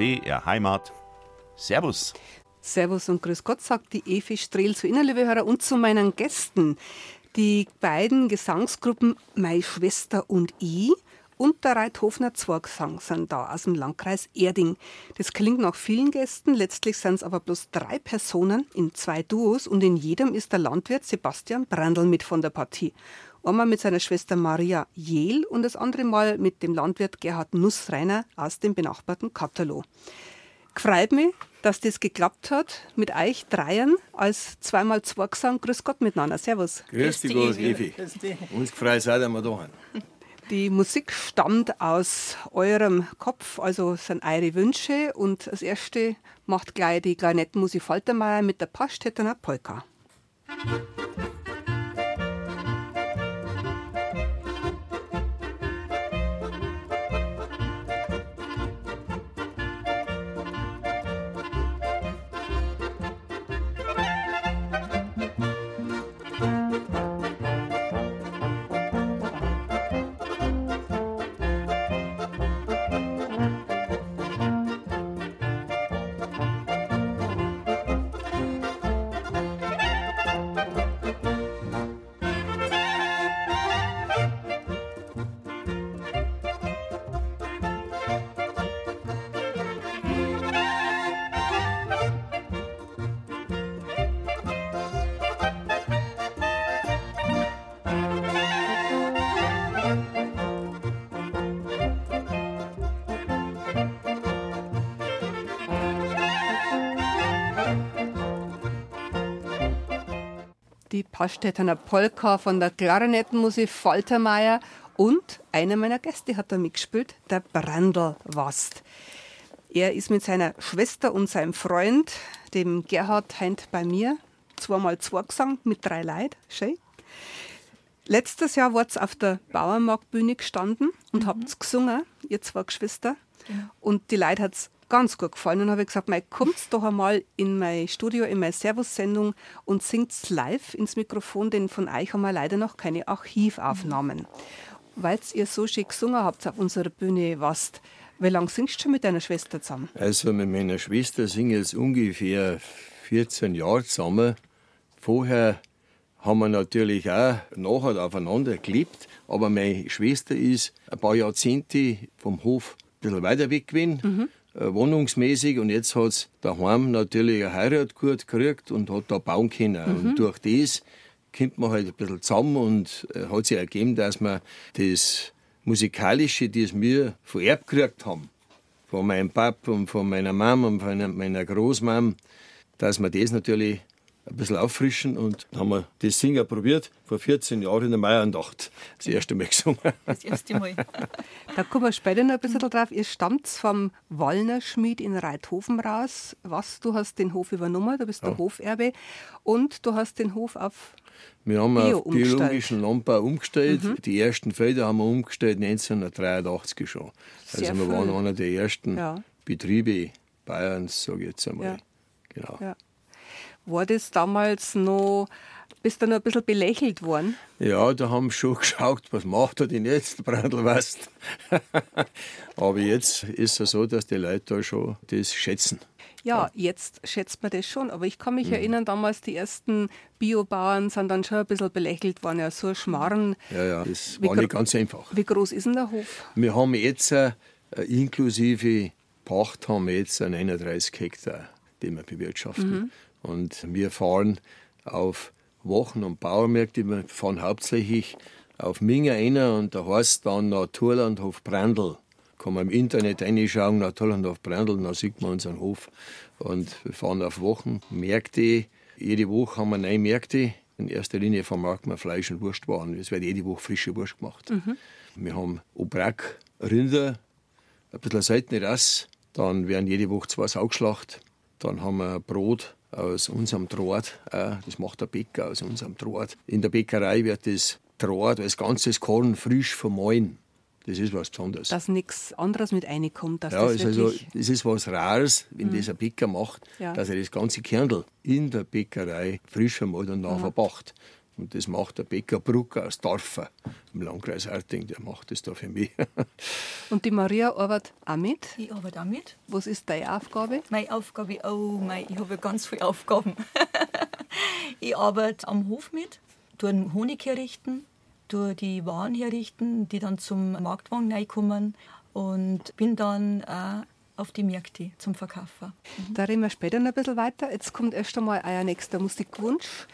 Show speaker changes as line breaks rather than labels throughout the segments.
BR Heimat. Servus.
Servus und Grüß Gott, sagt die Evi Strehl zu Ihnen, liebe Hörer, und zu meinen Gästen. Die beiden Gesangsgruppen Meine Schwester und ich und der Reithofener Zwergsang sind da aus dem Landkreis Erding. Das klingt nach vielen Gästen, letztlich sind es aber bloß drei Personen in zwei Duos und in jedem ist der Landwirt Sebastian Brandl mit von der Partie. Einmal mit seiner Schwester Maria Jehl und das andere Mal mit dem Landwirt Gerhard Nussreiner aus dem benachbarten Katalog. Freut mich, dass das geklappt hat mit euch dreien als zweimal zwei Gesang. Grüß Gott miteinander. Servus.
Grüß dich, Gott, Evi. Uns gefreut seid, dass wir da sind.
Die Musik stammt aus eurem Kopf, also sind eure Wünsche. Und als erste macht gleich die Klarinettenmusik Faltermeier mit der Paschtettener Polka. Die Paschtettener Polka von der Klarinettenmusik Faltermeier und einer meiner Gäste hat da mitgespielt, der Brandl Wast. Er ist mit seiner Schwester und seinem Freund, dem Gerhard Heint bei mir, zweimal zwei gesang mit drei Leid. Schön. Letztes Jahr wart auf der Bauernmarktbühne gestanden und mhm. habt gesungen, ihr zwei Geschwister. Ja. Und die Leute hat es ganz gut gefallen. Und habe ich gesagt, mei, kommt doch einmal in mein Studio, in meine Servus-Sendung und singt live ins Mikrofon, denn von euch haben wir leider noch keine Archivaufnahmen. Weil ihr so schön gesungen habt auf unserer Bühne, was wie lange singst du schon mit deiner Schwester zusammen?
Also mit meiner Schwester singe ich jetzt ungefähr 14 Jahre zusammen. Vorher haben wir natürlich auch nachher aufeinander gelebt, aber meine Schwester ist ein paar Jahrzehnte vom Hof ein bisschen weiter weg gewesen. Mhm. Äh, wohnungsmäßig und jetzt hat es daheim natürlich eine Heirat gut gekriegt und hat da bauen können. Mhm. Und durch das kommt man halt ein bisschen zusammen und äh, hat sich ergeben, dass wir das Musikalische, das wir vererbt gekriegt haben, von meinem Papa und von meiner Mama und von meiner Großmama, dass wir das natürlich ein bisschen auffrischen und haben wir das Singen probiert, vor 14 Jahren in der Meierandacht. Das erste Mal gesungen.
Das erste Mal. da kommen wir später noch ein bisschen drauf. Ihr stammt vom Wallner-Schmied in Reithofen raus. Was, du hast den Hof übernommen, du bist ja. der Hoferbe und du hast den Hof auf
wir haben Bio auf biologischen Landbau umgestellt. Mhm. Die ersten Felder haben wir umgestellt 1983 schon. Sehr also wir waren einer der ersten ja. Betriebe Bayerns, sage ich jetzt einmal. Ja. Genau. Ja.
War das damals noch, bist du noch ein bisschen belächelt worden?
Ja, da haben wir schon geschaut, was macht er denn jetzt, Brandl, weißt Aber jetzt ist es so, dass die Leute da schon das schätzen.
Ja, jetzt schätzt man das schon, aber ich kann mich mhm. erinnern, damals die ersten Biobauern sind dann schon ein bisschen belächelt worden, ja, so ein Schmarren.
Ja, ja, das war nicht ganz einfach.
Wie groß ist denn der Hof?
Wir haben jetzt äh, inklusive Pacht haben wir jetzt 39 Hektar, die wir bewirtschaften. Mhm. Und wir fahren auf Wochen- und Bauernmärkte. Wir fahren hauptsächlich auf Minga einer und da heißt dann Naturlandhof Brandl. Kann man im Internet reinschauen, Naturlandhof Brandl, dann sieht man unseren Hof. Und wir fahren auf Wochenmärkte. Jede Woche haben wir neue Märkte. In erster Linie vermarkten wir Fleisch- und Wurstwaren. Es wird jede Woche frische Wurst gemacht. Mhm. Wir haben Obrack, Rinder, ein bisschen seltene Rass. Dann werden jede Woche zwei Saugschlacht. Dann haben wir Brot, aus unserem Draht. Das macht der Bäcker aus unserem Draht. In der Bäckerei wird das Draht als ganzes Korn frisch vermahlen. Das ist was Besonderes.
Dass nichts anderes mit reinkommt.
ja, das, ist also, das ist was Rares, wenn mhm. das ein Bäcker macht, ja. dass er das ganze Kernel in der Bäckerei frisch vermahlt und nachher mhm.
Und das macht der Bäcker Bruck aus Dorfer im Landkreis Erting, der macht das da für mich.
Und die Maria arbeitet auch mit?
Ich arbeite auch mit.
Was ist deine Aufgabe?
Meine Aufgabe, oh mein, ich habe ganz viele Aufgaben. ich arbeite am Hof mit, tue den Honig herrichten, tue die Waren herrichten, die dann zum Marktwagen reinkommen und bin dann auch auf die Märkte zum Verkaufen.
Mhm. Da reden wir später noch ein bisschen weiter. Jetzt kommt erst einmal euer nächster Musikwunsch.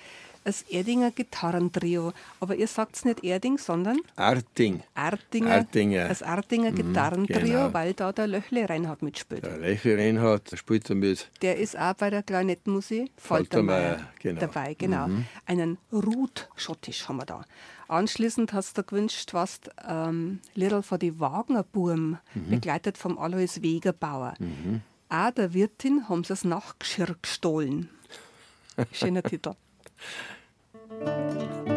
Das Erdinger Gitarrentrio. Aber ihr sagt es nicht Erding, sondern
Arting.
Artinger.
Artinger.
Das Artinger Gitarrentrio,
genau.
weil da der Löchle Reinhardt mitspielt.
Der Leiche Reinhardt der spielt damit.
Der ist auch bei der Klarinettenmusik
Faltermeier,
Faltermeier
genau.
dabei. Genau. Einen Ruth Schottisch haben wir da. Anschließend hast du gewünscht, was ähm, Liedl von die Wagnerburm, begleitet vom Alois Wegerbauer. Auch der Wirtin haben sie das Nachtgeschirr gestohlen. Schöner Titel.
Ah,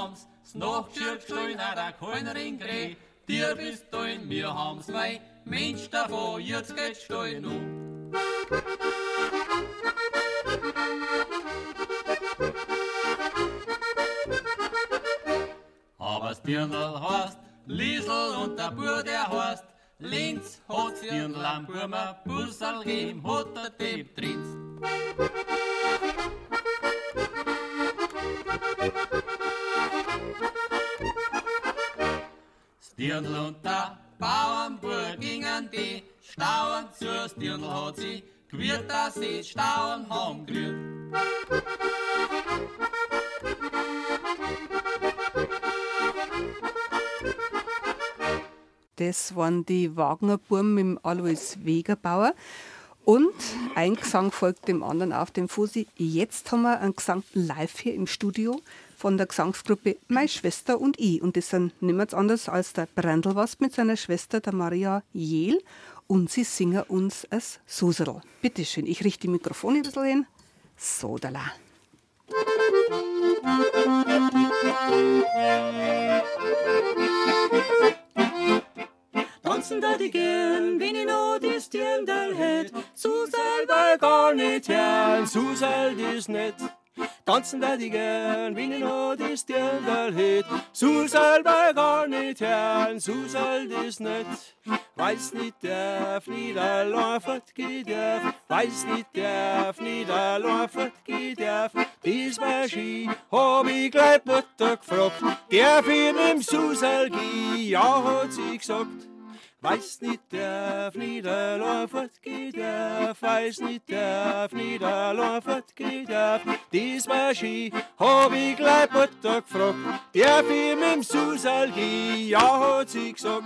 Hams Nachtschirr gestohlen, ah, da keiner in Greh. Dir bist du in mir Hams, mei Mensch davon, jetzt geht's stein um. Aber das Dirndl heißt Liesel und der Bur, der heißt Linz, hat's Dirndl am Burmer, Bussal gegeben, hat er dem Trinz. Stirnl und der Bauernbur gingen die Stauen zu Stirnl hat sie gewirrt, dass sie Stauen haben gerührt.
Das waren die Wagnerburm mit Alois Wegerbauer. Und ein Gesang folgt dem anderen auf dem Fusi. Jetzt haben wir einen Gesang live hier im Studio von der Gesangsgruppe Meine Schwester und ich. Und das sind nichts anderes als der Brandelwast mit seiner Schwester, der Maria Jehl. Und sie singen uns als Suserl. Bitte schön, ich richte die Mikrofone ein bisschen hin. So, da la.
Tanzen da die gern, wenn ich noch die Stirndal hätt. So selber gar nicht gern, so sel ist nicht. Tanzen da die gern, wenn ich noch die Stirndal hätt. So selber gar nicht gern, so sel ist nicht. Weiß nicht, darf nicht allein fortgehen darf. Weiß nicht, darf nicht allein fortgehen darf. Dies war Ski, hab ich gleich Mutter gefragt. Ich mit dem Susel? Ja, hat sie gesagt. Weiß nicht, nicht allein fortgehen darf, weiß nicht, darf nicht allein fortgehen darf. Dies war Ski, hab ich gleich Mutter gefragt. Darf ich mit dem Susal? Ja, hat sie gesagt.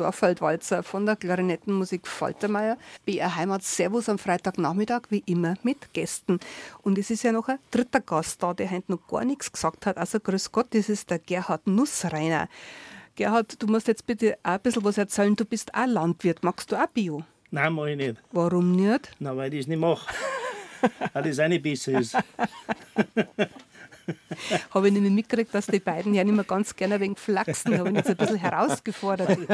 Dorfeldwalzer von der Klarinettenmusik Faltermeier. BR Heimat Servus am Freitagnachmittag, wie immer mit Gästen. Und es ist ja noch ein dritter Gast da, der heute noch gar nichts gesagt hat. Also grüß Gott, das ist der Gerhard Nussreiner. Gerhard, du musst jetzt bitte auch ein bisschen was erzählen. Du bist auch Landwirt. Magst du auch Bio?
Nein, mach ich nicht.
Warum nicht?
Na, weil ich das nicht mache. weil das auch nicht besser ist.
Habe ich nämlich mitgekriegt, dass die beiden ja nicht mehr ganz gerne wegen flachsen. Habe ich jetzt ein bisschen herausgefordert.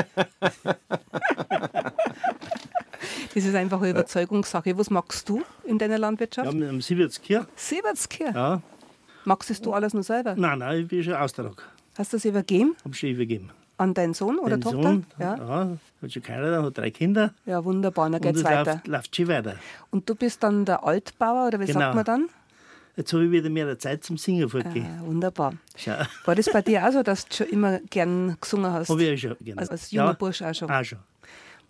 Das ist einfach eine Überzeugungssache. Was magst du in deiner Landwirtschaft?
Ja, am Siebertskirch.
Siebertskirch.
Ja.
Magst du alles nur selber?
Nein, nein, ich bin schon Austrag.
Hast du es übergeben
Hab schon übergeben.
an deinen Sohn oder
Den
Tochter?
Sohn,
Ja.
ja, hat schon keiner, hat drei Kinder.
ja, wunderbar, dann
und
geht's
es
weiter.
läuft, läuft schon weiter.
Und du bist dann der Altbauer oder wie
Genau.
sagt man dann?
Jetzt habe ich wieder mehr Zeit zum Singen vorgegeben.
Ah, wunderbar.
Schau,
War das bei dir auch so, dass du schon immer gern gesungen hast?
habe ich ja schon. Genau.
Also als junger Bursch auch schon.
Auch schon.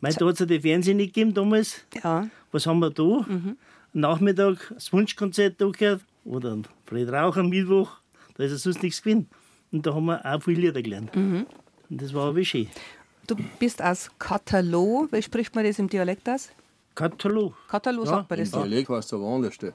Mein, da hat es ja die Fernsehen nicht gegeben damals.
Ja.
Was haben wir da?
Mhm.
Nachmittag das Wunschkonzert da gehört. Oder Fred Rauch am Mittwoch. Da ist ja sonst nichts gewesen. Und da haben wir auch viele Lieder gelernt.
Mhm.
Und das war aber schön.
Du bist aus Katalog. Wie spricht man das im Dialekt aus?
Katalog.
Katalog
Ja,
sagt man
Im
das so.
Dialekt heißt es aber anders. der.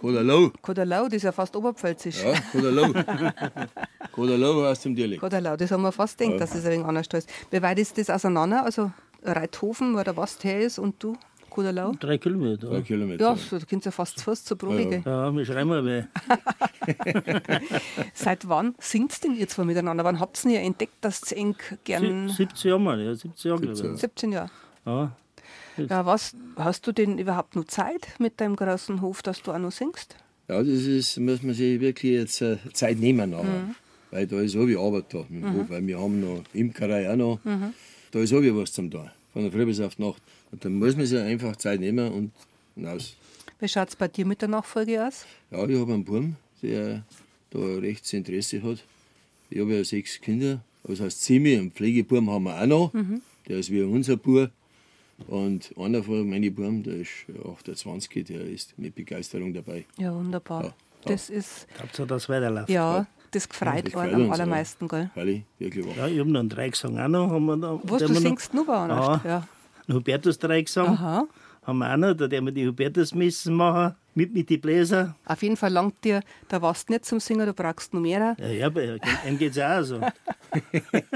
Kodalau. Kodalau.
Das ist ja fast oberpfälzisch.
Ja, Kodalau. Kodalau heißt im Dialekt.
Kodalau, das haben wir fast gedacht, dass es ein wenig anders ist. Wie weit ist das auseinander? Also Reithofen, wo der Wast her ist und du, Kodalau?
Drei Kilometer.
Drei Kilometer.
Ja, so, du kannst ja fast zu Fuß zur Probe
Ja, ja.
gehen.
Ja, wir schreiben mal.
Seit wann singt denn ihr zwei miteinander? Wann habt ihr entdeckt, dass ihr eng gern...
17 Jahre mal, ja, 17 Jahre, glaube
17.
ich.
17 Jahre.
Ja.
Ja, was, hast du denn überhaupt noch Zeit mit deinem großen Hof, dass du auch noch singst?
Ja, das ist, muss man sich wirklich jetzt äh, Zeit nehmen. Nachher. Weil da ist auch wie Arbeit da mit dem Hof. Weil wir haben noch Imkerei auch noch. Da ist auch wie was zum tun. Von der Früh bis auf die Nacht. Und dann muss man sich einfach Zeit nehmen und hinaus.
Wie schaut es bei dir mit der Nachfolge aus?
Ja, ich habe einen Buben, der da rechts Interesse hat. Ich habe ja sechs Kinder. Das heißt, Zimi, einen Pflegebuben haben wir auch noch. Der ist wie unser Bub. Und einer von meinen Buben, der ist 28, der ist mit Begeisterung dabei.
Ja, wunderbar.
Ja,
Das ist,
Hauptsache, dass es weiterläuft.
ja, das gefreut
gefreut
am allermeisten, gell?
Weil wirklich wahr.
Ja, ich habe noch einen Dreigesang auch noch. Haben wir da,
Was,
den
du
wir noch-
singst nur woanders?
Ja.
Ja.
Hubertus Dreigesang
Aha.
Haben wir auch noch. Da werden wir die Hubertusmessen machen. Mit, mit den Bläser.
Auf jeden Fall langt dir der Wast nicht zum Singen, du brauchst noch mehr.
Ja, ja, bei ihm geht es auch so.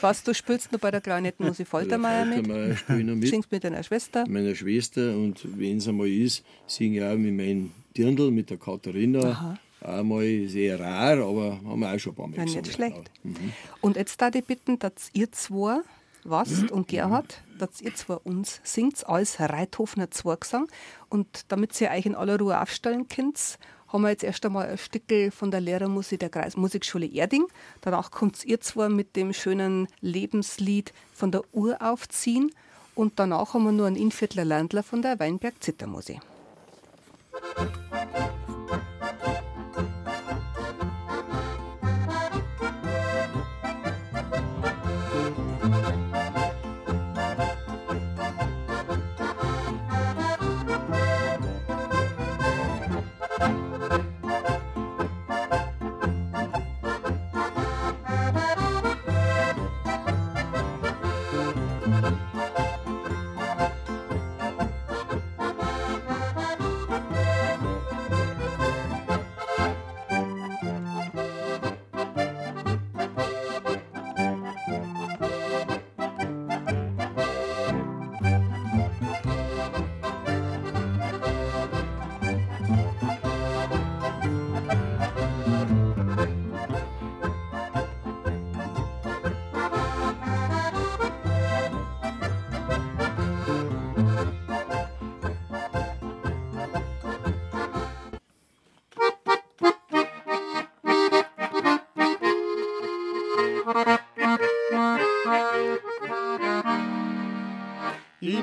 Was, du spielst noch bei der Klarinettenmusik Faltermeier mit?
Faltermeier spiele ich noch mit.
Singst mit deiner Schwester?
meiner Schwester und wenn es einmal ist, singe ich auch mit meinem Dirndl, mit der Katharina. Einmal sehr rar, aber haben wir auch schon ein paar Mal
Ja, nicht schlecht.
Ja.
Und jetzt da die bitten, dass ihr zwei,
Mhm.
Wast und Gerhard, dass ihr zwei uns singt als Reithofener Zwergsang. Und damit ihr euch in aller Ruhe aufstellen könnt, haben wir jetzt erst einmal ein Stückel von der Lehrermusik der Kreismusikschule Erding. Danach kommt ihr zwei mit dem schönen Lebenslied von der Uhr aufziehen. Und danach haben wir nur einen Inviertler Landler von der Weinberg Zittermusik.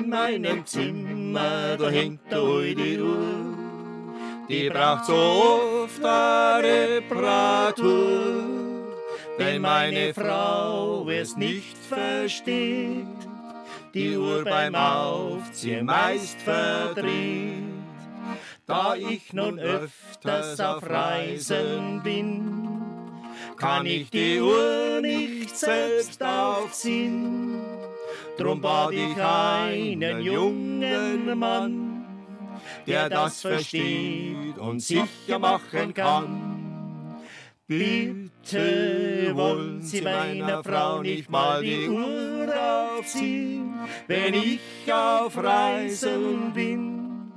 In meinem Zimmer, da hängt eine alte Uhr. Die braucht so oft eine Reparatur. Wenn meine Frau es nicht versteht, die Uhr beim Aufziehen meist verdreht. Da ich nun öfters auf Reisen bin,
kann ich die Uhr nicht selbst aufziehen. Drum bat ich einen jungen Mann, der das versteht und sicher machen kann. Bitte wollen Sie meiner Frau nicht mal die Uhr aufziehen, wenn ich auf Reisen bin.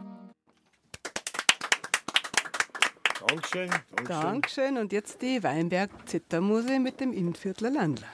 Dankeschön. Dankeschön.
Dankeschön. Und jetzt die Weinberg Zittermuse mit dem Innviertler Landler.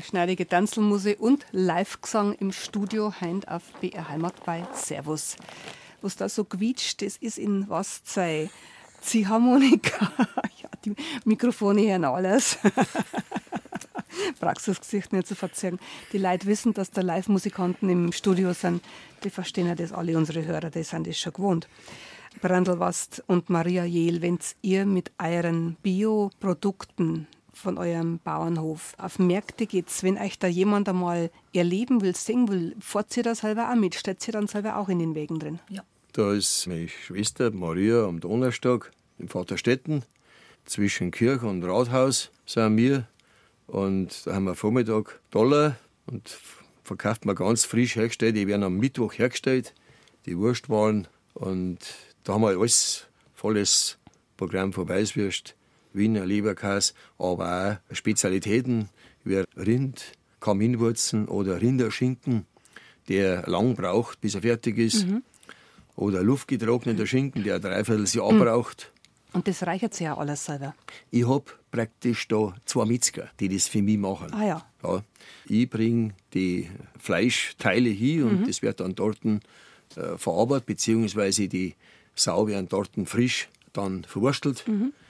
Schneidige Tanzelmuse und Live-Gesang im Studio Heint auf BR Heimat bei Servus. Was da so quietscht, das ist in was sei Ziehharmonika. ja, die Mikrofone hören alles. Praxisgesicht nicht zu verzerren. Die Leute wissen, dass da Live-Musikanten im Studio sind. Die verstehen ja das alle, unsere Hörer, die sind das schon gewohnt. Brandelwast und Maria Jehl, wenn ihr mit euren Bioprodukten von eurem Bauernhof auf Märkte geht, wenn euch da jemand einmal erleben will, singen will, fahrt ihr da selber auch mit? Steht ihr dann selber auch in den Wegen drin?
Ja.
Da ist meine Schwester Maria am Donnerstag in Vaterstetten. Zwischen Kirche und Rathaus sind wir. Und da haben wir Vormittag Dollar und verkauft man ganz frisch hergestellt. Die werden am Mittwoch hergestellt, die Wurstwaren. Und da haben wir alles volles Programm von Weißwürst, Wiener Leberkäse, aber auch Spezialitäten wie Rind, Kaminwurzeln oder Rinderschinken, der lang braucht, bis er fertig ist. Oder luftgetrockneter Schinken, der ein Dreivierteljahr braucht.
Und das reichert sich ja alles selber.
Ich habe praktisch da zwei Metzger, die das für mich machen.
Ah ja.
Ja, ich bringe die Fleischteile hin und das wird dann dort äh, verarbeitet, beziehungsweise die Sau werden dort frisch dann verwurstelt.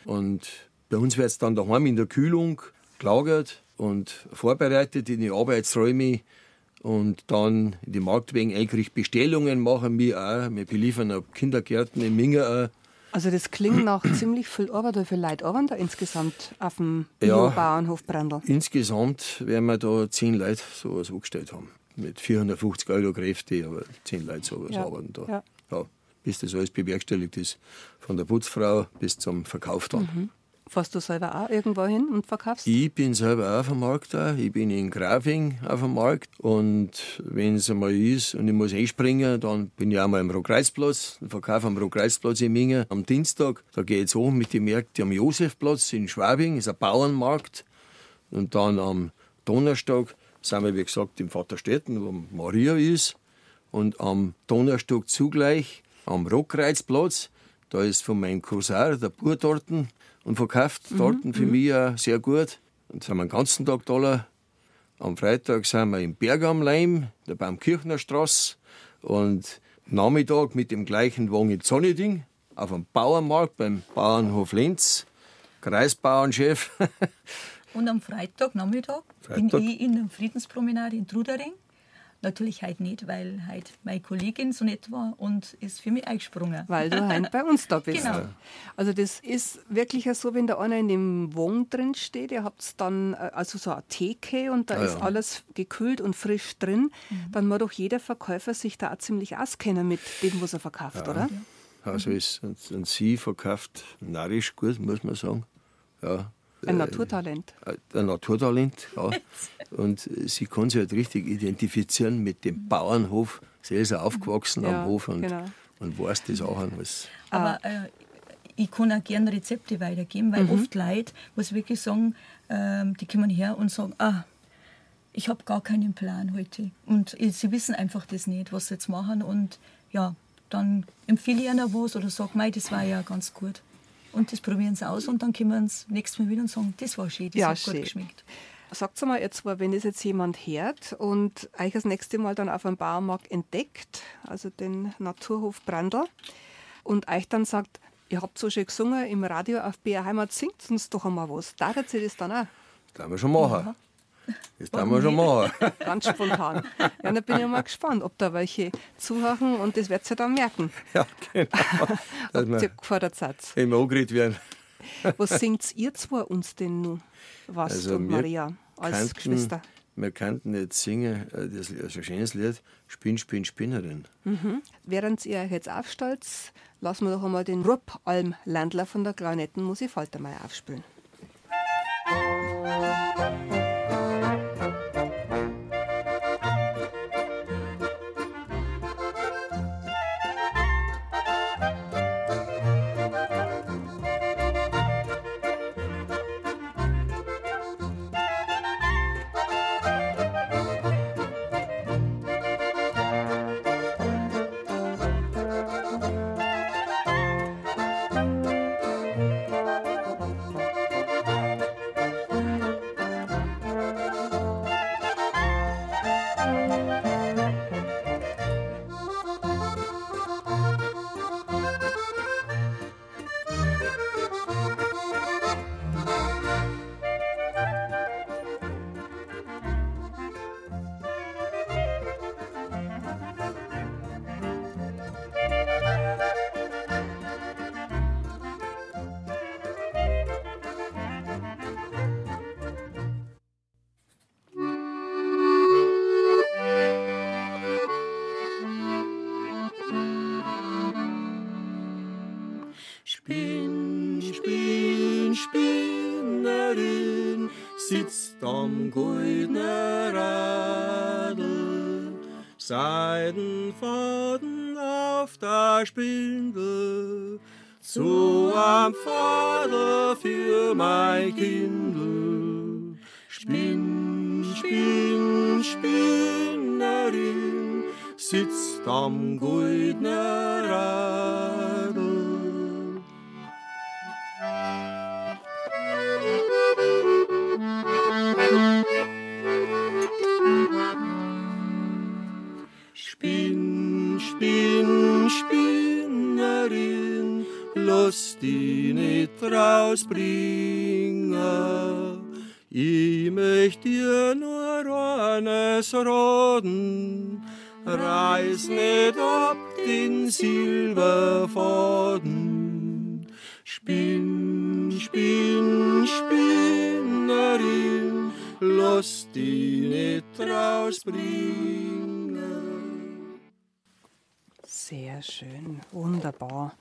Und bei uns wird es dann daheim in der Kühlung gelagert und vorbereitet in die Arbeitsräume und dann in die Marktwegen eingerichtet. Bestellungen machen wir auch. Wir beliefern auch Kindergärten in Minge auch.
Also das klingt nach ziemlich viel Arbeit. Wie viele Leute arbeiten da insgesamt auf dem
Ja.
Bio-Bauernhof Brandl?
Insgesamt werden wir da zehn Leute sowas angestellt haben. Mit 450 Euro Kräfte, aber zehn Leute sowas
Ja,
arbeiten da.
ja.
Ja, bis das alles bewerkstelligt ist. Von der Putzfrau bis zum Verkauf dann.
Fährst du selber auch irgendwo hin und verkaufst?
Ich bin selber auch da. Ich bin in Grafing auf dem Markt. Und wenn es einmal ist und ich muss einspringen, dann bin ich auch mal am Rohkreuzplatz. Ich verkaufe am Rohkreuzplatz in Mingen. Am Dienstag, da gehe ich jetzt hoch mit den Märkten am Josefplatz in Schwabing. Das ist ein Bauernmarkt. Und dann am Donnerstag sind wir, wie gesagt, im Vaterstetten, wo Maria ist. Und am Donnerstag zugleich am Rohkreuzplatz. Da ist von meinem Cousin, der Bur dort, und verkauft dort für mich auch sehr gut. Und sind wir den ganzen Tag da. Am Freitag sind wir im Berg am Leim, der Baumkirchner Straße. Und Nachmittag mit dem gleichen Wagen in Zonneding, auf dem Bauernmarkt beim Bauernhof Lenz. Kreisbauernchef.
Und am Freitag Nachmittag
Freitag.
bin ich in der Friedenspromenade in Trudering. Natürlich heute nicht, weil heute meine Kollegin so nett war und ist für mich eingesprungen.
Weil du heim bei uns da bist.
Genau.
Also das ist wirklich ja so, wenn da einer in dem Wagen drin steht, ihr habt dann äh, also so eine Theke und da
Ah,
ist
ja.
alles gekühlt und frisch drin, dann muss doch jeder Verkäufer sich da auch ziemlich auskennen mit dem, was er verkauft, oder?
Also ist, und, und sie verkauft narrisch gut, muss man sagen. Ja.
Ein Naturtalent.
Äh, ein Naturtalent, ja. Und sie kann sich halt richtig identifizieren mit dem Bauernhof. Sie ist ja aufgewachsen
Ja,
am Hof und,
genau.
und weiß das auch alles.
Aber äh, ich kann auch gerne Rezepte weitergeben, weil oft Leute, was wirklich sagen, ähm, die kommen her und sagen, ah, ich habe gar keinen Plan heute. Und äh, sie wissen einfach das nicht, was sie jetzt machen. Und ja, dann empfehle ich ihnen was oder sage, mei, das war ja ganz gut. Und das probieren sie aus und dann kommen sie nächstes Mal wieder und sagen, das war schön, das
Ja,
hat
schön.
gut geschmeckt.
Sagt mal jetzt zwar, wenn das jetzt jemand hört und euch das nächste Mal dann auf einem Bauernmarkt entdeckt, also den Naturhof Brandl, und euch dann sagt, ihr habt so schön gesungen im Radio auf BR Heimat, singt uns doch einmal was. Darf sie das dann auch?
Das können wir schon machen. Das können wir schon machen.
Ganz spontan. Ja, da bin ich mal gespannt, ob da welche zuhören und das werdet ihr dann merken,
Ja, genau. Dass
ob ihr gefordert seid.
immer angeredet werden.
Was singt ihr zwei uns denn nun? Was
Also
und Maria als
könnten-
Geschwister?
Wir könnten jetzt singen, äh, das ist ein schönes Lied, Spinn, Spinn, Spinnerin.
Während ihr euch jetzt aufstellt, lassen wir doch einmal den Ruppalm-Landler von der Klarinetten Musik Faltermeier aufspielen.
Spinn, Auf der Spindel, zu am Vater für mein Kindl. Spinn, Spinn, Spinnerin sitzt am goldenen die nicht rausbringen. Ich möcht dir nur eines raten, reiß nicht ab den Silberfaden. Spinn, spinn, Spinnerin, lass die nicht rausbringen.
Sehr schön, wunderbar.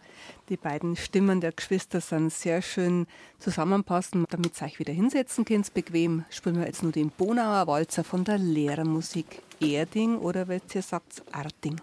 Die beiden Stimmen der Geschwister sind sehr schön zusammenpassen. Damit ihr euch wieder hinsetzen könnt, bequem, spielen wir jetzt nur den Bonauer Walzer von der Lehrermusik Erding oder wenn ihr sagt Arting.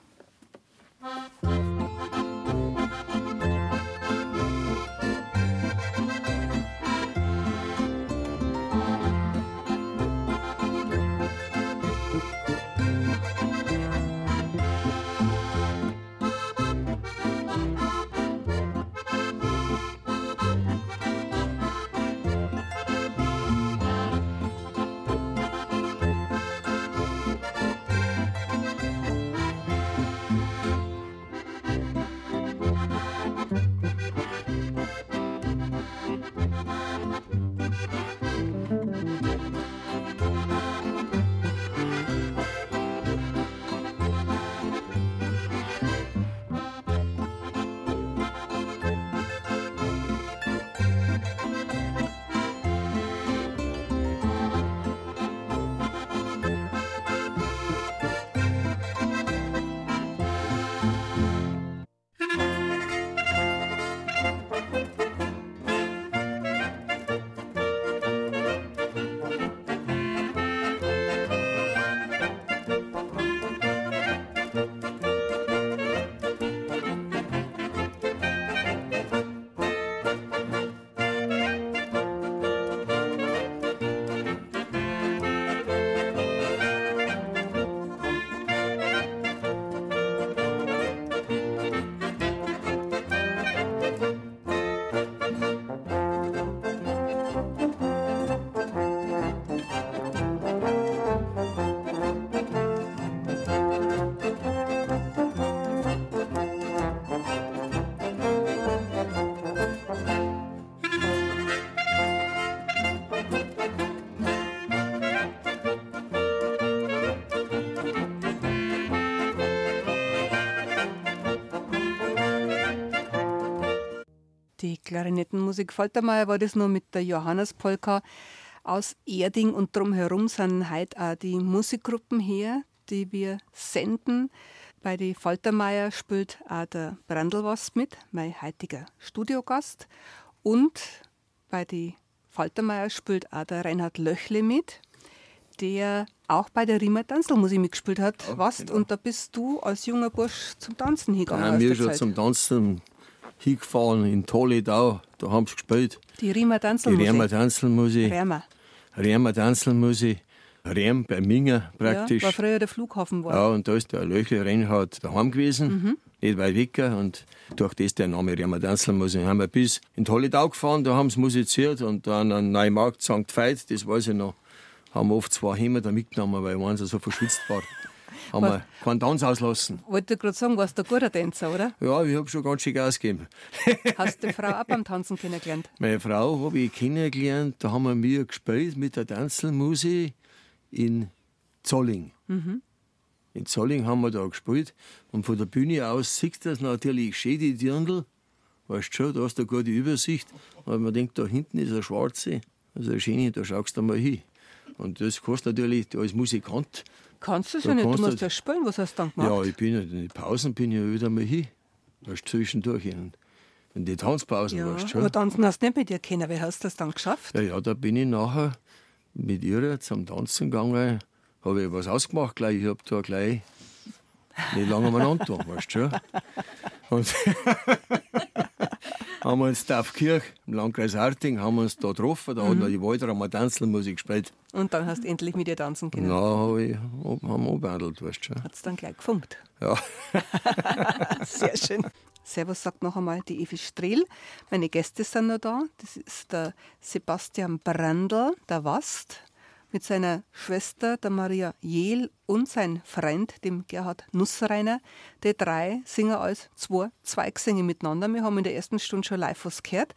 Die Klarinettenmusik Faltermeier war das nur mit der Johannespolka aus Erding und drumherum sind heute auch die Musikgruppen her, die wir senden. Bei die Faltermeier spielt auch der Brandelwasp mit, mein heutiger Studiogast. Und bei die Faltermeier spielt auch der Reinhard Löchle mit, der auch bei der Riemer Tanzelmusik mitgespielt hat. Was?
genau.
Und da bist du als junger Bursch zum Tanzen hingegangen.
Wir
der
schon
Zeit.
zum Tanzen hingefahren in Toledau. Da haben sie gespielt.
Die Riemer
Die
Tanzelmusik.
Riemer Tanzelmusik.
Riemer.
Riemer Tanzelmusik. Riem bei Minger praktisch.
Ja, war früher der Flughafen war.
Ja, und da ist der Löchler Reinhard daheim gewesen,
Mhm.
nicht weit weg. Und durch das der Name Riemer Tanzelmusik. Haben wir bis in Toledau gefahren, da haben sie musiziert und dann an Neumarkt St. Veit, das weiß ich noch, haben wir oft zwei Hämmer da mitgenommen, weil wir so verschwitzt waren. haben wir keinen Tanz auslassen.
Wollte gerade sagen, warst du ein guter Tänzer, oder?
Ja, ich habe schon ganz schön Gas gegeben.
Hast du die Frau auch beim Tanzen kennengelernt?
Meine Frau habe ich kennengelernt, da haben wir gespielt mit der Tanzelmusik in Zolling. In Zolling haben wir da gespielt und von der Bühne aus sieht das natürlich schön, die Dirndl. Weißt schon, da hast du eine gute Übersicht. Aber man denkt, da hinten ist eine schwarze, also eine schöne, da schaust du mal hin. Und das kostet natürlich als Musikant.
Kannst du es
Da
ja nicht, du musst ja spielen. Was hast du dann gemacht?
Ja, ich bin ja in den Pausen bin ich ja wieder mal hin. Weißt du, zwischendurch. In die Tanzpausen,
Ja,
weißt du
aber
schon.
tanzen hast du nicht mit dir kennen. Wie hast du das dann geschafft?
Ja, ja, da bin ich nachher mit ihr zum Tanzen gegangen. Habe ich was ausgemacht gleich. Ich habe da gleich nicht lange umeinander getan, weißt du schon. Und haben wir uns da auf Kirch im Landkreis Harting haben wir uns da getroffen. Da hat noch die Walter einmal Tanzelmusik gespielt.
Und dann hast du endlich mit dir tanzen können.
Na, hab ich, hab, haben wir abgehandelt, weißt du schon.
Hat es dann gleich gefunkt.
Ja.
Sehr schön. Servus sagt noch einmal die Evi Strehl. Meine Gäste sind noch da. Das ist der Sebastian Brandl, der Wast, mit seiner Schwester, der Maria Jehl und sein Freund, dem Gerhard Nussreiner. Die drei singen als zwei Zweigsänger miteinander. Wir haben in der ersten Stunde schon live was gehört.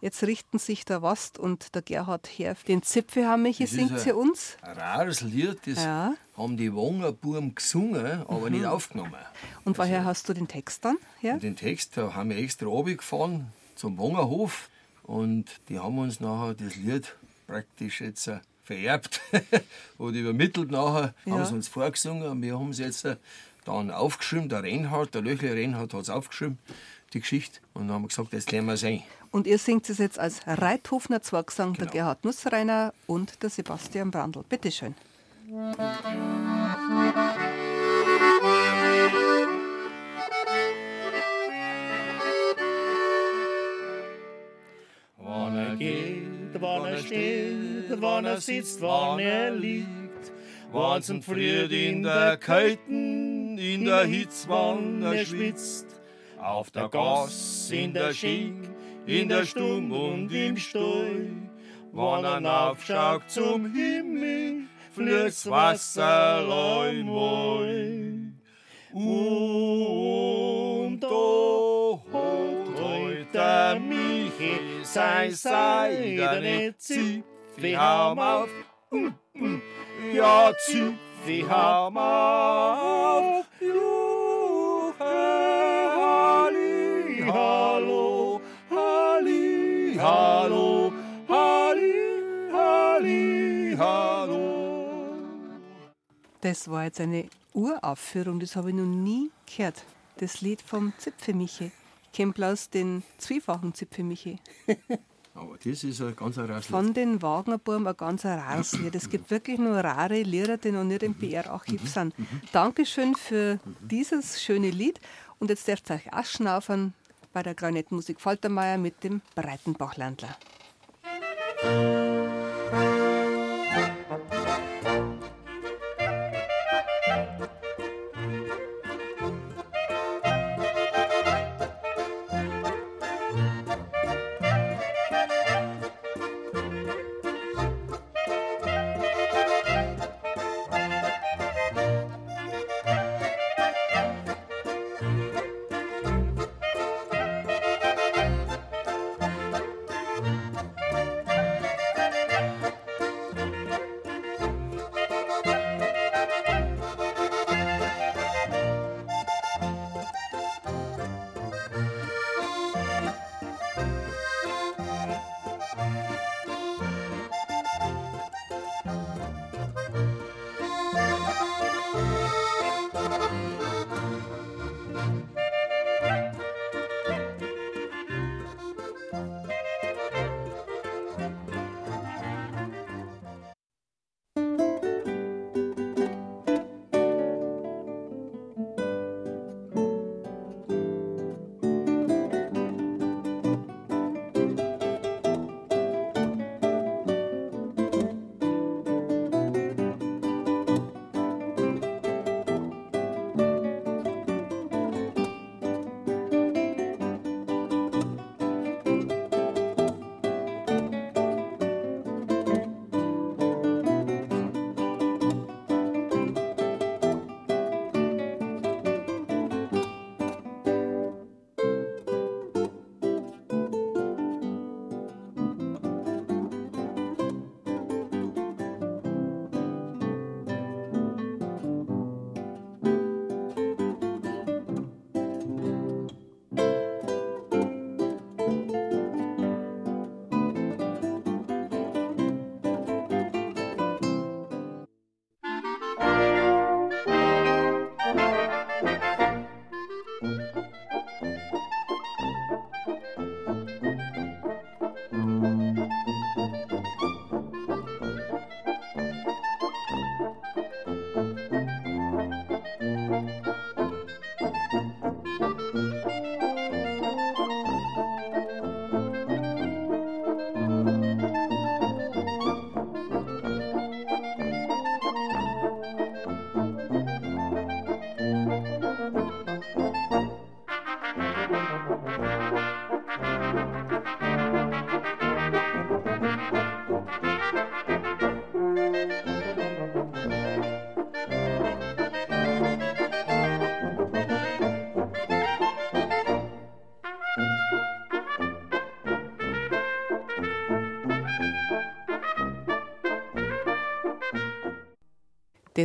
Jetzt richten sich der Wast und der Gerhard her. Den Zipfelhammerchen singt sie uns.
Ein rares Lied, das
Ja.
haben die Wangerbuben gesungen, aber nicht aufgenommen.
Und woher hast du den Text dann? Ja?
Den Text da haben wir extra runtergefahren zum Wangerhof und die haben uns nachher das Lied praktisch jetzt äh, vererbt oder übermittelt nachher,
Ja.
haben sie uns vorgesungen und wir haben es jetzt äh, dann aufgeschrieben, der Reinhard, der Löchler Reinhard hat es aufgeschrieben, die Geschichte, und dann haben wir gesagt, jetzt lernen wir es ein.
Und ihr singt es jetzt als Reithofner Zwergsang, der
Genau.
Gerhard Nussreiner und der Sebastian Brandl. Bitte schön.
Wann er geht, wann er steht, wann er sitzt, wann er liegt, wann's ihn friert in der Kalten, in der Hitz, wann er schwitzt, auf der Gass, in der Schick, in der Stumm und im Stall, wann er aufschaut zum Himmel, fließt Wasser einmal. Und da hat heut der Michi sein seidene Zipfelhaum auf. Mm, mm, Ja, Zipfelhaum auf. Juche, Halli, Hallo, Halli, Hallo, Halli, Halli, Hallo.
Das war jetzt eine Uraufführung, das habe ich noch nie gehört. Das Lied vom Zipfelmichi. Ich kenne bloß den zweifachen Zipfelmichi.
Aber das ist ein ganz rares Lied.
Von den Wagnerburm ein ganz rares Lied. Es gibt wirklich nur rare Lieder, die noch nicht im BR-Archiv sind. Dankeschön für dieses schöne Lied. Und jetzt dürft ihr euch auch schnaufen bei der Granettmusik Faltermeier mit dem Breitenbachlandler.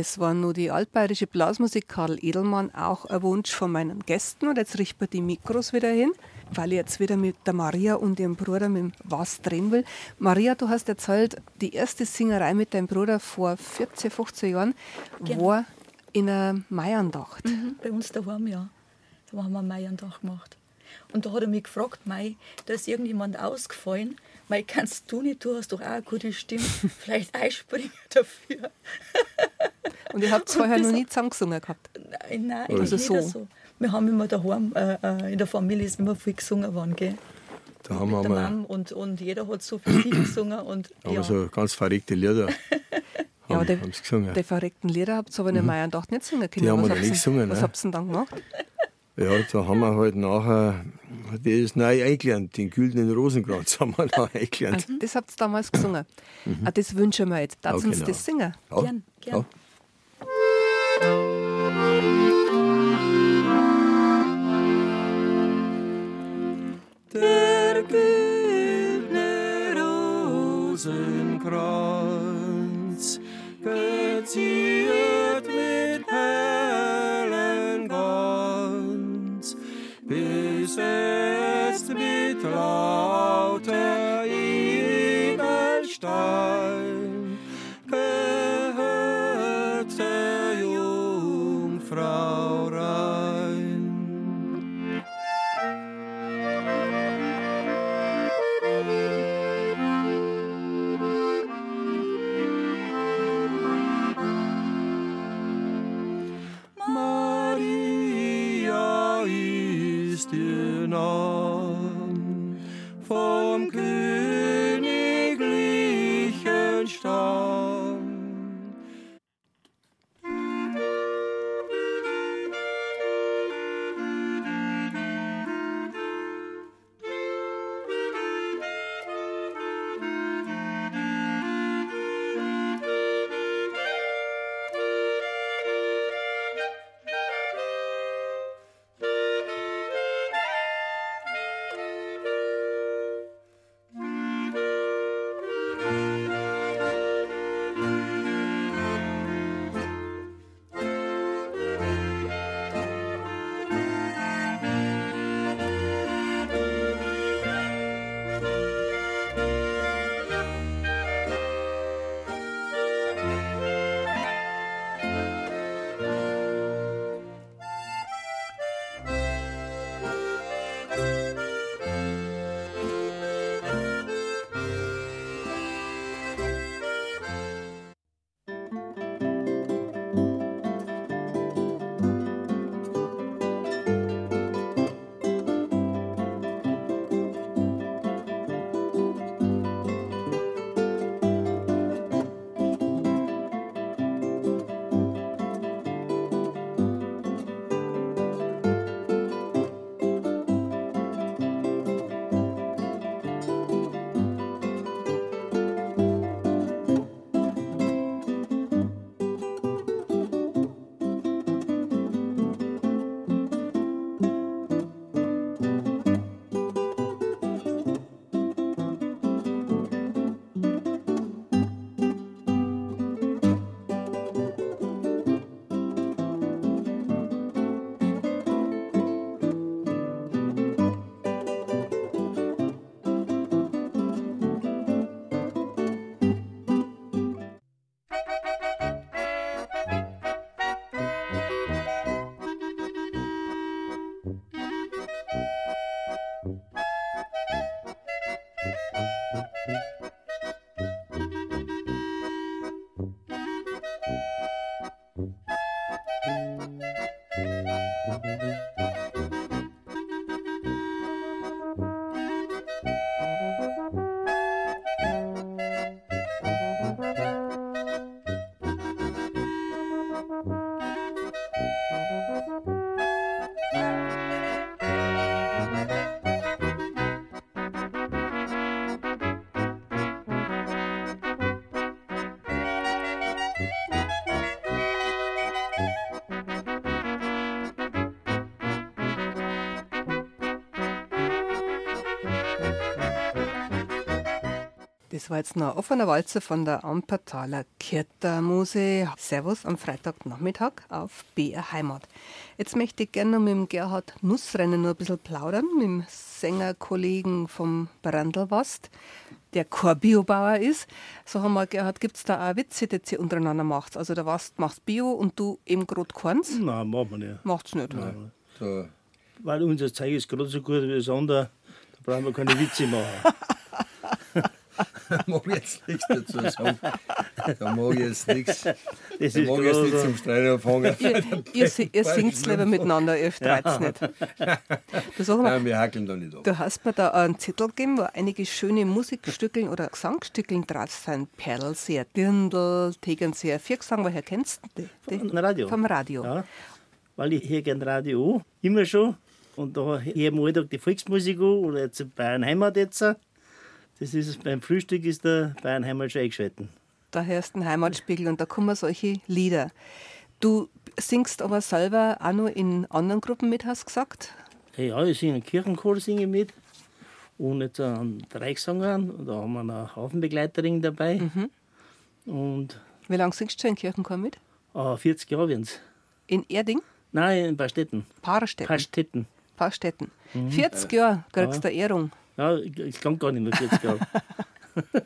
Das war nur die altbayerische Blasmusik Karl Edelmann, auch ein Wunsch von meinen Gästen. Und jetzt richten wir die Mikros wieder hin, weil ich jetzt wieder mit der Maria und ihrem Bruder mit dem Was drehen will. Maria, du hast erzählt, die erste Singerei mit deinem Bruder vor 14, 15 Jahren
Genau.
war in einer Maiandacht.
Mhm, bei uns daheim, ja. Da haben wir Maientag gemacht. Und da hat er mich gefragt, Mei, da ist irgendjemand ausgefallen. Mei, kannst du nicht, du hast doch auch eine gute Stimme. Vielleicht einspringen dafür.
Und ihr habt vorher noch nie zusammen gesungen gehabt.
Nein, nein
Also
nicht
so.
so. Wir haben immer daheim, äh, äh, in der Familie ist immer viel gesungen worden, gell?
Da haben wir,
Mom und, und jeder hat so für sich gesungen. Und, ja.
wir so ganz verrückte Lieder
Ja,
haben,
die,
haben sie gesungen.
die verreckten Lieder habt ihr aber in der Maiandacht nicht singen können.
Die haben wir nicht gesungen,
Was
ne?
habt ihr denn dann gemacht?
Ja, da haben wir halt nachher das neu eingelernt. Den güldenen Rosenkranz haben wir neu eingelernt.
Das habt ihr damals gesungen. Ah, das wünschen wir jetzt. Darf
Ja,
uns
genau.
das singen?
Ja,
Gern, gern.
Der güldne Rosenkranz, geziert mit Perlenglanz, besetzt mit lauter Edelstein,
Das war jetzt noch offener Walzer von der Ampertaler Kirtermuse. Servus am Freitagnachmittag auf BR Heimat. Jetzt möchte ich gerne noch mit dem Gerhard Nussrennen noch ein bisschen plaudern, mit dem Sängerkollegen vom Brandelwast, der kein Biobauer ist. Sag mal, Gerhard, gibt es da auch Witze, die ihr untereinander macht? Also der Wast macht Bio und du eben gerade keins?
Nein, machen wir nicht.
Macht's nicht.
So,
Weil unser Zeug ist gerade so gut wie das andere, da brauchen wir keine Witze machen.
da mag ich jetzt nichts dazu sagen. Da mag ich jetzt nichts. Da
Das
mag
ist
ich jetzt nicht zum Streit anfangen.
Ihr, ihr, ihr singt lieber miteinander, ihr streit's nicht. Du sag mal,
Nein, wir hackeln da nicht ab.
Du hast mir da einen Zettel gegeben, wo einige schöne Musikstückeln oder Gesangstückeln drauf sind. Perlseer, Dirndl, Tegernseer, Viergesang, woher kennst du die?
Vom Radio.
Vom Radio.
Ja, weil ich höre gerne Radio an, immer schon. Und da am Alltag die Volksmusik an, oder jetzt Bayern Heimat jetzt. Das ist, beim Frühstück ist der Bayern Heimat schon eingeschalten.
Da hörst du einen Heimatspiegel und da kommen solche Lieder. Du singst aber selber auch noch in anderen Gruppen mit, hast du gesagt?
Ja, ich singe einen Kirchenchor singe mit. Und jetzt einen Dreigesang. Und da haben wir eine Hafenbegleiterin dabei. Und
Wie lange singst du schon in Kirchenchor mit?
äh, 40 Jahre werden es.
In Erding?
Nein, in Pastetten.
Paarstetten.
Pastetten.
Paarstetten. 40 Jahre kriegst du eine Ehrung.
Ja, ich, kann gar nicht mehr 40 Jahre.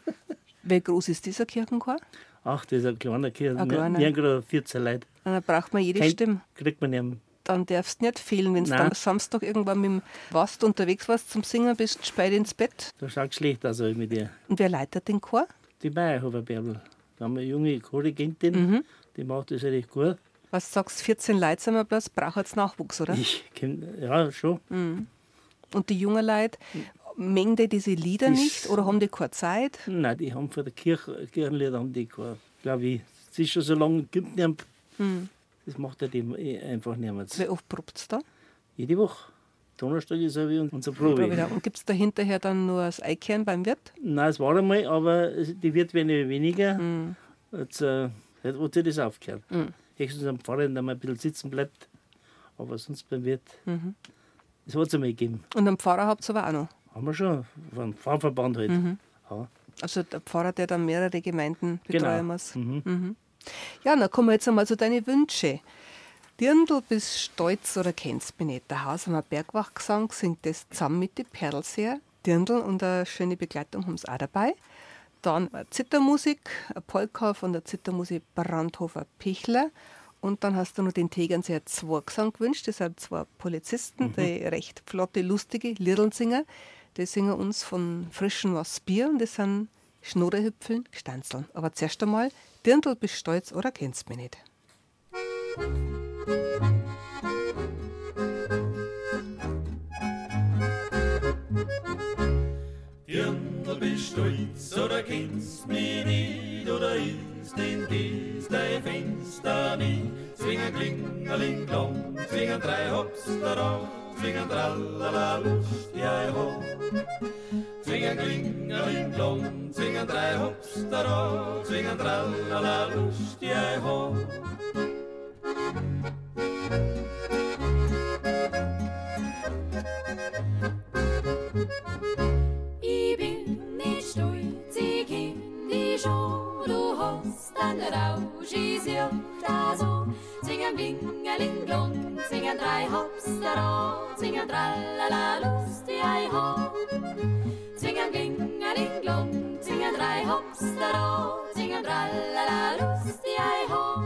Wie groß ist dieser Kirchenchor?
Ach, das ist ein kleiner Kirche.
Ein
Wir
kleiner.
gerade 14 Leute.
Dann braucht man jede
Kein-
Stimme.
Kriegt man nicht.
dann darfst du nicht fehlen. Wenn du dann Samstag irgendwann mit dem Wast unterwegs warst zum Singen, bist spät ins Bett.
Da schaut schlecht aus mit dir.
Und wer leitet den Chor?
Die Bayerhofer-Bärbel. Da haben wir eine junge Chorregentin,
Mhm.
die macht das recht gut.
Was sagst 14 Leute sind wir bloß, braucht jetzt Nachwuchs, oder?
Ich kenn, ja, schon.
Und die jungen Leute, mengen die diese Lieder
Das-
nicht oder haben die keine Zeit?
Nein, die haben von der Kirche, Kirchenlieder haben die keine, glaube ich. Es ist schon so lange, gibt nicht. Das macht er dem eh einfach niemand.
Wie oft probt es da?
Jede Woche. Donnerstag ist er wie unsere Probe.
Und gibt es da hinterher dann nur das Eikern beim Wirt?
Nein, es war einmal, aber die wird weniger. weniger. Jetzt äh, hat sich das aufgehört. Höchstens am Pfarrer, der mal ein bisschen sitzen bleibt. Aber sonst beim Wirt. Das hat es einmal gegeben.
Und am Pfarrer habt ihr aber auch noch.
Haben wir schon. Vom Pfarrverband halt. Ja.
Also der Pfarrer, der dann mehrere Gemeinden
Genau.
betreuen muss. Mhm. Ja, dann kommen wir jetzt einmal zu deinen Wünschen. Dirndl bist stolz oder kennst mich nicht. Der Haus am Bergwachgesang singt das zusammen mit den Perlseer. Dirndl und eine schöne Begleitung haben sie auch dabei. Dann Zittermusik, eine Polka von der Zittermusik Brandhofer Pichler. Und dann hast du noch den Tegernseer Zwergsang gewünscht. Das sind zwei Polizisten, die recht flotte, lustige Lirlensinger. Die singen uns von frischem was Bier und das sind Schnurrehüpfeln, Stanzeln. Aber zuerst einmal, Dirndl bist stolz oder kennst mich nicht.
Dirndl bist stolz oder kennst mich nicht oder ist in dies dein Fenster nie? Zwingen klingeling klong, zwingen drei Hops da zwingen tralala Lust, ja ho. Zwingen klingeling klong, zwingen drei Hops da zwingen tralala Lust, ja ho.
Der Rauschis Jocht also. Singen Blingeling blond, singen drei Hops da singen tralala lustig ei ho. Singen Blingeling blond, singen drei Hops da singen tralala lustig ei ho.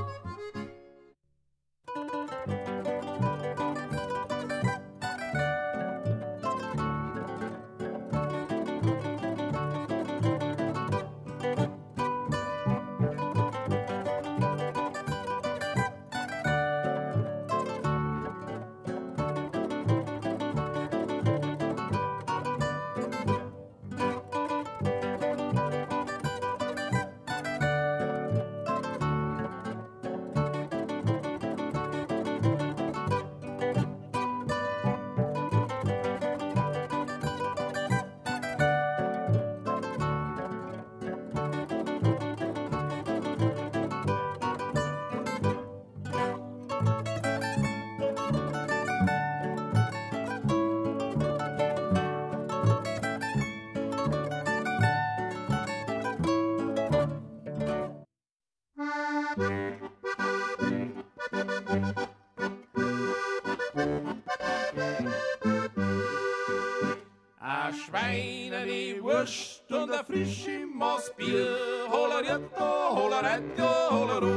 Feine Wurst und ein frische Maßbier. Holleretto, Holleretto, Hollero.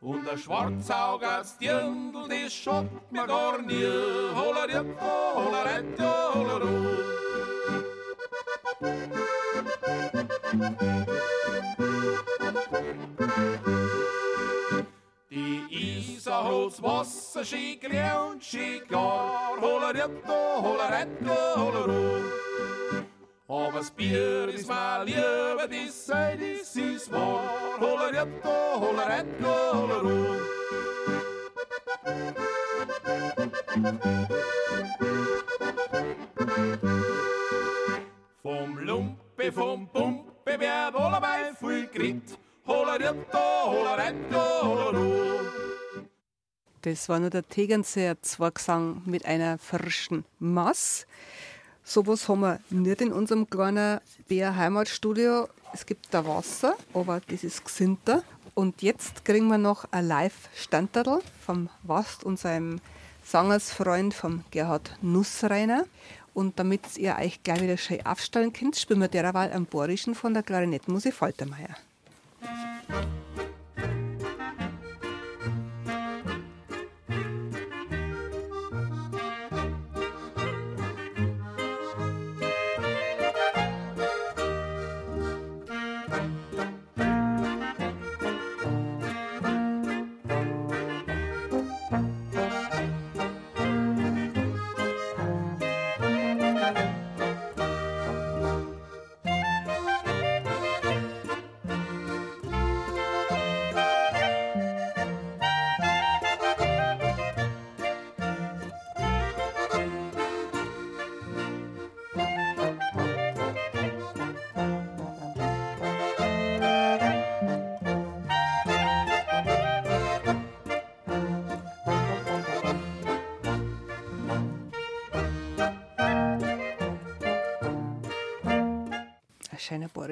Und ein schwarzauges Dirndl, das schaut mir gar nie. Holleretto, Holleretto, Hollero. Die Isar holt's Wasser grün und schön klar. Holleretto, Holleretto, Hollero. Aber das Bier ist mal lieber, das sei, das ist wahr. Holleretto, Holleretto, Hollero. Vom Lumpe, vom Pumpe, wer wohl dabei viel kriegt. Holleretto, Holleretto, Hollero.
Das war nur der Tegernseer Zwergsang mit einer frischen Mass. Sowas haben wir nicht in unserem kleinen Bär Heimatstudio. Es gibt da Wasser, aber das ist gesinter. Und jetzt kriegen wir noch ein Live-Standardl vom Wast und seinem Sangersfreund vom Gerhard Nussreiner. Und damit ihr euch gleich wieder schön aufstellen könnt, spielen wir derweil am Borischen von der Klarinettenmusik Faltermeier.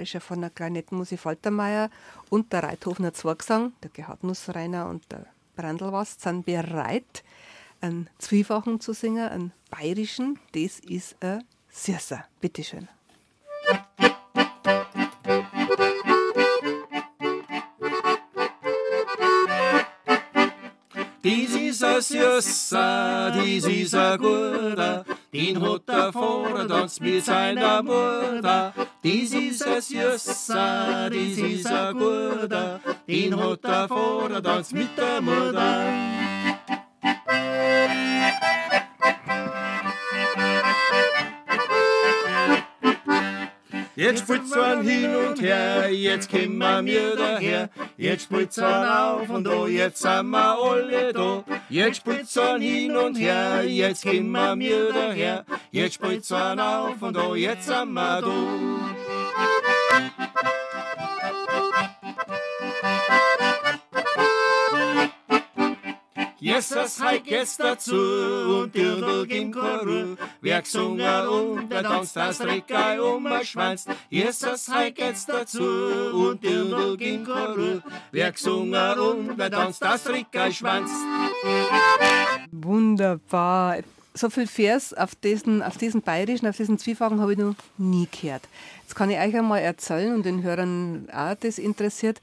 Schöner Bayerischer von der Klarinettenmusik Faltermeier und der Reithofener Zwergsang, der Gerhard Nussreiner und der Brandelwast sind bereit, einen Zwiefachen zu singen, einen bayerischen. Das ist ein Süßer. Bitteschön.
Dies ist ein Süßer, dies ist ein Guter, den hat Vater tanzt mit seiner Mutter. Dies ist ein Süßer, dies ist ein Guter, den hat Vater tanzt mit der Mutter. Jetzt spielt's ein hin und her, jetzt kommen wir mir daher. Jetzt spielt's ein auf und da, jetzt sind wir alle da. Jetzt spielt's ein hin und her, jetzt kommen wir mir daher. Jetzt spielt's ein auf und da, jetzt sind wir da. Jesus heik jetzt dazu und Dirndl im Chor. Wer gesungen und wer tanzt das Reckei um ein Schwanz. Jesus heik jetzt dazu und Dirndl im Chor. Wer gesungen und wer tanzt das Reckei Schwanz.
Wunderbar. So viel Vers auf diesen, auf diesen bayerischen, auf diesen Zwiefachen habe ich noch nie gehört. Jetzt kann ich euch einmal erzählen und den Hörern auch das interessiert.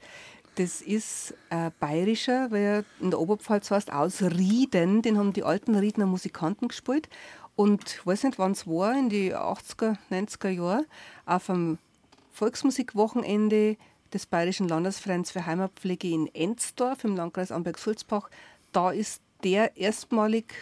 Das ist ein bayerischer, weil in der Oberpfalz heißt, aus Rieden. Den haben die alten Riedener Musikanten gespielt. Und ich weiß nicht, wann es war, in die 80er, 90er Jahre, auf einem Volksmusikwochenende des Bayerischen Landesvereins für Heimatpflege in Enzdorf im Landkreis Amberg-Sulzbach. Da ist der erstmalig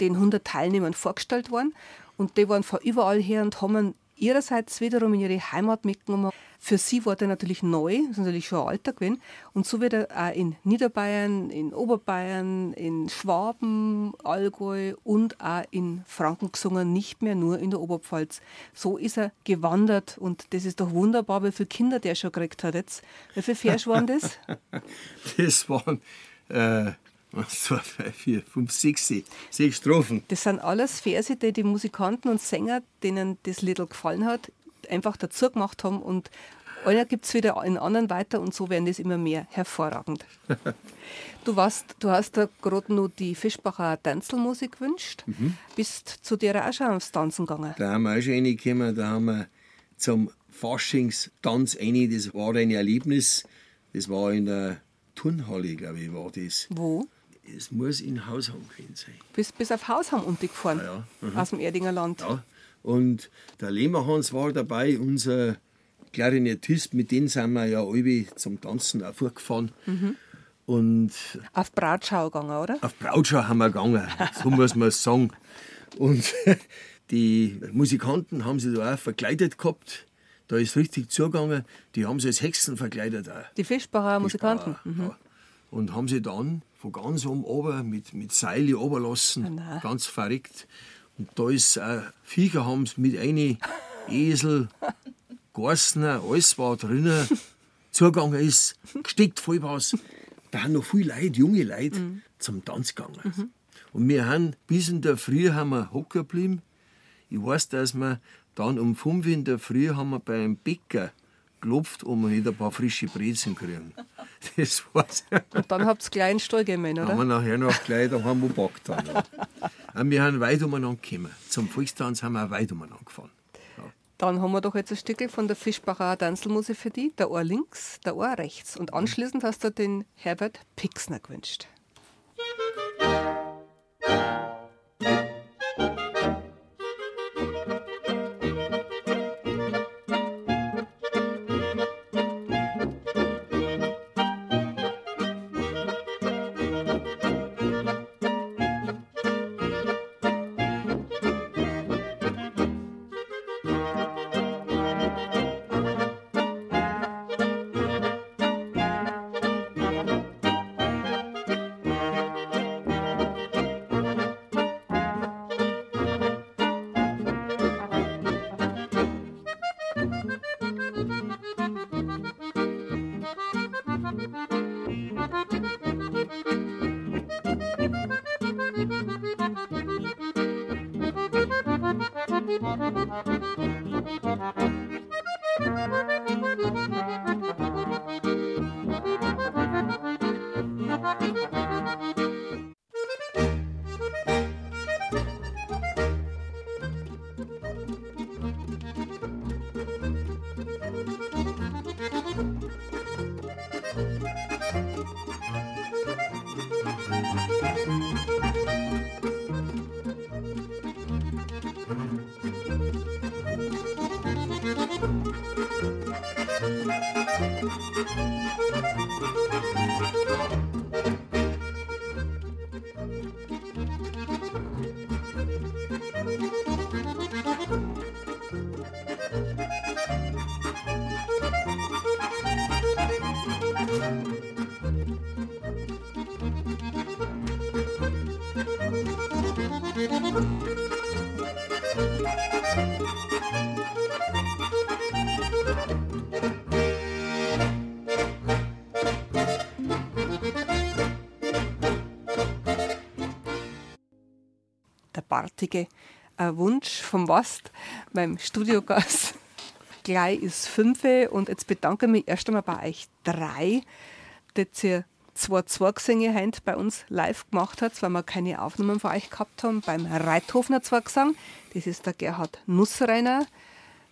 den 100 Teilnehmern vorgestellt worden. Und die waren von überall her und haben ihrerseits wiederum in ihre Heimat mitgenommen. Für sie war der natürlich neu, das ist natürlich schon ein Alter gewesen. Und so wird er auch in Niederbayern, in Oberbayern, in Schwaben, Allgäu und auch in Franken gesungen, nicht mehr nur in der Oberpfalz. So ist er gewandert und das ist doch wunderbar, wie viele Kinder der schon gekriegt hat jetzt. Wie viele Vers waren das?
Das waren äh, eins, zwei, drei, vier, fünf, sechs, sechs Strophen.
Das sind alles Verse, die die Musikanten und Sänger, denen das Lied gefallen hat, einfach dazu gemacht haben und Einer gibt es wieder in anderen weiter und so werden das immer mehr. Hervorragend. Du, warst, du hast da gerade noch die Fischbacher Tänzelmusik gewünscht. Bist zu der auch schon aufs Tanzen gegangen?
Da haben wir auch schon reingekommen, da haben wir zum Faschingstanz rein, das war ein Erlebnis. Das war in der Turnhalle, glaube ich, war das.
Wo?
Es muss in Hausham gewesen sein.
Bist bis auf Hausham untergefahren,
Ja, ja.
aus dem Erdinger Land.
Ja. Und der Lehmerhans war dabei, unser Klarinettist, mit dem sind wir ja alle zum Tanzen auch vorgefahren. Und
Auf Brautschau gegangen, oder?
auf Brautschau haben wir gegangen, so muss man es sagen. Und die Musikanten haben sich da auch verkleidet gehabt. Da ist richtig zugegangen. Die haben sich als Hexen verkleidet auch.
Die Fischbacher Musikanten. Mhm.
Ja. Und haben sie dann von ganz oben ober mit, mit Seile runterlassen.
Na.
Ganz verrückt. Und da ist auch Viecher haben mit einem Esel, Garsner, alles war drinnen. Zugegangen ist, gesteckt voll was. Da haben noch viele Leute, junge Leute, zum Tanz gegangen. Und wir haben bis in der Früh haben wir hocken geblieben. Ich weiß, dass wir dann um 5 Uhr in der Früh haben wir beim Bäcker geklopft, um wir nicht ein paar frische Brezen kriegen. Das war's.
Und dann habt ihr gleich einen Stall gemeint,
haben wir
oder?
nachher noch gleich daheim gepackt. Dann, ja. Und wir haben weit umeinander gekommen. Zum Volkstanz haben wir auch weit umeinander gefahren.
Dann haben wir doch jetzt ein Stückel von der Fischbacher Tanzelmusik für die. Der Ohr links, der Ohr rechts. Und anschließend hast du den Herbert Pixner gewünscht. Bartige. Ein Wunsch vom Wast, meinem Studiogast. Gleich ist fünf und jetzt bedanke ich mich erst einmal bei euch drei, dass ihr zwei Zwergsänge heute bei uns live gemacht habt, weil wir keine Aufnahmen von euch gehabt haben. Beim Reithofner Zwergsang, das ist der Gerhard Nussreiner,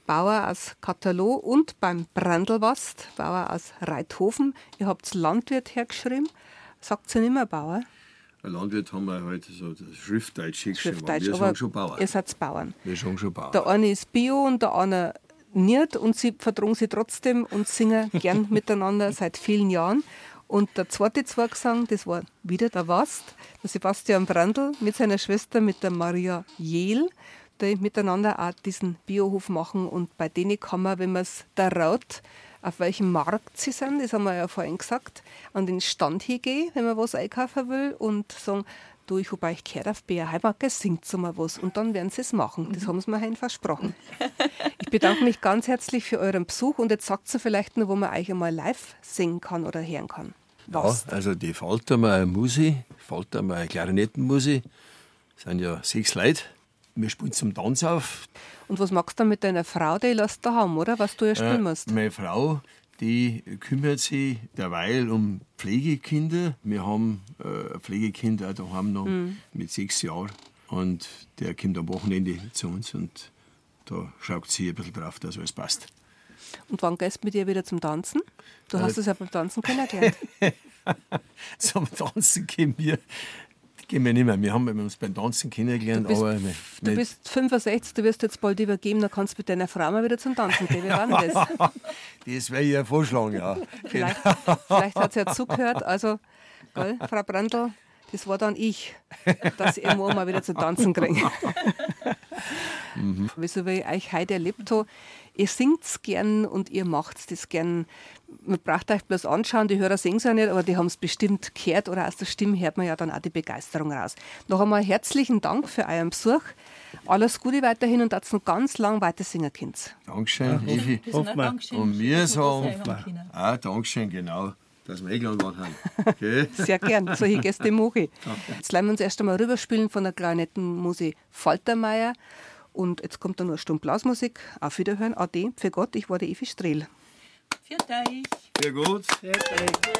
Bauer aus Katalow und beim Brandelwast, Bauer aus Reithofen. Ihr habt Landwirt hergeschrieben. Sagt ihr nicht mehr Bauer?
Ein Landwirt haben wir heute so das Schriftdeutsch geschrieben.
Schriftdeutsch,
Wir
aber
sagen schon Bauer.
ihr seid Bauern.
Wir sagen schon Bauer.
Der eine ist Bio und der andere nicht und sie verdrungen sie trotzdem und singen gern miteinander seit vielen Jahren. Und der zweite Zwergsang, das war wieder der Wast, der Sebastian Brandl mit seiner Schwester, mit der Maria Jehl, die miteinander auch diesen Biohof machen. Und bei denen kann man, wenn man es da raut, auf welchem Markt sie sind, das haben wir ja vorhin gesagt, an den Stand hingehen, wenn man was einkaufen will und sagen, du, ich habe euch gehört auf BR Heimarke, singt so mal was. Und dann werden sie es machen. Das haben sie mir heute versprochen. Ich bedanke mich ganz herzlich für euren Besuch und jetzt sagt sie vielleicht noch, wo man euch einmal live singen kann oder hören kann.
Ja,
Was?
also die Falter mal eine Musi, Falter mal eine Klarinettenmusi. Das sind ja sechs Leute. Wir spielen zum Tanz auf.
Und was machst du dann mit deiner Frau? Die lässt da haben, oder? Was du ja spielen musst.
Äh, meine Frau, die kümmert sich derweil um Pflegekinder. Wir haben äh, ein Pflegekind auch daheim noch mit sechs Jahren. Und der kommt am Wochenende zu uns und da schaut sie ein bisschen drauf, dass alles passt.
Und wann gehst du mit ihr wieder zum Tanzen? Du
Äh,
hast es ja beim Tanzen kennengelernt.
Zum Tanzen gehen wir, gehen wir nicht mehr. Wir haben uns beim Tanzen kennengelernt,
Du bist,
aber
du bist 65, du wirst jetzt bald übergeben, dann kannst du mit deiner Frau mal wieder zum Tanzen gehen. Wie war denn das?
das wäre ja ein Vorschlag, ja.
Vielleicht, vielleicht hat sie ja zugehört. Also, gell, Frau Brandl, das war dann ich, dass ich irgendwo mal wieder zu tanzen kriege. Wieso wie ich euch heute erlebt habe, ihr singt's gern und ihr macht's das gern. Man braucht euch bloß anschauen, die Hörer singen es ja nicht, aber die haben es bestimmt gehört oder aus der Stimme hört man ja dann auch die Begeisterung raus. Noch einmal herzlichen Dank für euren Besuch. Alles Gute weiterhin und noch ganz lang weiter singen könnt.
Dankeschön, Evi.
Dankeschön,
Und wir sagen, ah, Dankeschön, genau, dass wir eingeladen worden haben. Gell?
Sehr gern, solche Gäste mache ich. Jetzt lassen wir uns erst einmal rüberspielen von der kleinen Musik Faltermeier. Und jetzt kommt dann noch eine Stunde Blasmusik. Auf Wiederhören, Ade, für Gott, ich war die Evi Strehl.
Für dich.
Sehr gut.
Sehr gut.